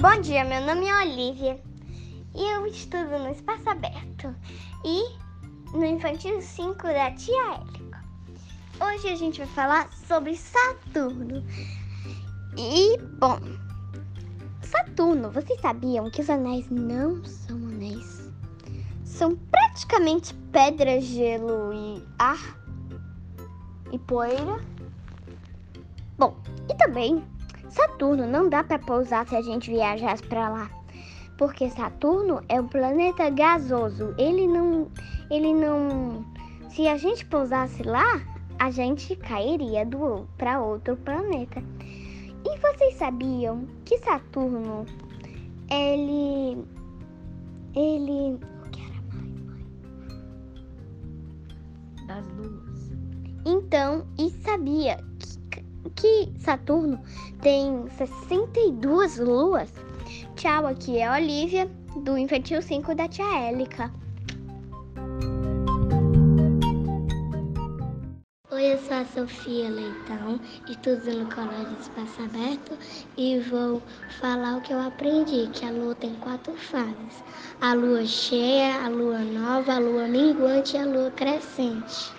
Bom dia, meu nome é Olivia e eu estudo no Espaço Aberto e no Infantil 5 da Tia Élica. Hoje a gente vai falar sobre Saturno. E, bom, Saturno, vocês sabiam que os anéis não são anéis? São praticamente pedra, gelo e ar e poeira. Bom, e também Saturno não dá para pousar se a gente viajasse para lá, porque Saturno é um planeta gasoso. Ele não, ele não. Se a gente pousasse lá, a gente cairia do para outro planeta. E vocês sabiam que Saturno ele ele o que era mais, mãe? Das luas. Então, e sabia que Saturno tem 62 luas. Tchau, aqui é a Olivia, do Infantil 5 da Tia Élica. Oi, eu sou a Sofia Leitão, estudo no Colégio Espaço Aberto e vou falar o que eu aprendi, que a lua tem quatro fases. A lua cheia, a lua nova, a lua minguante e a lua crescente.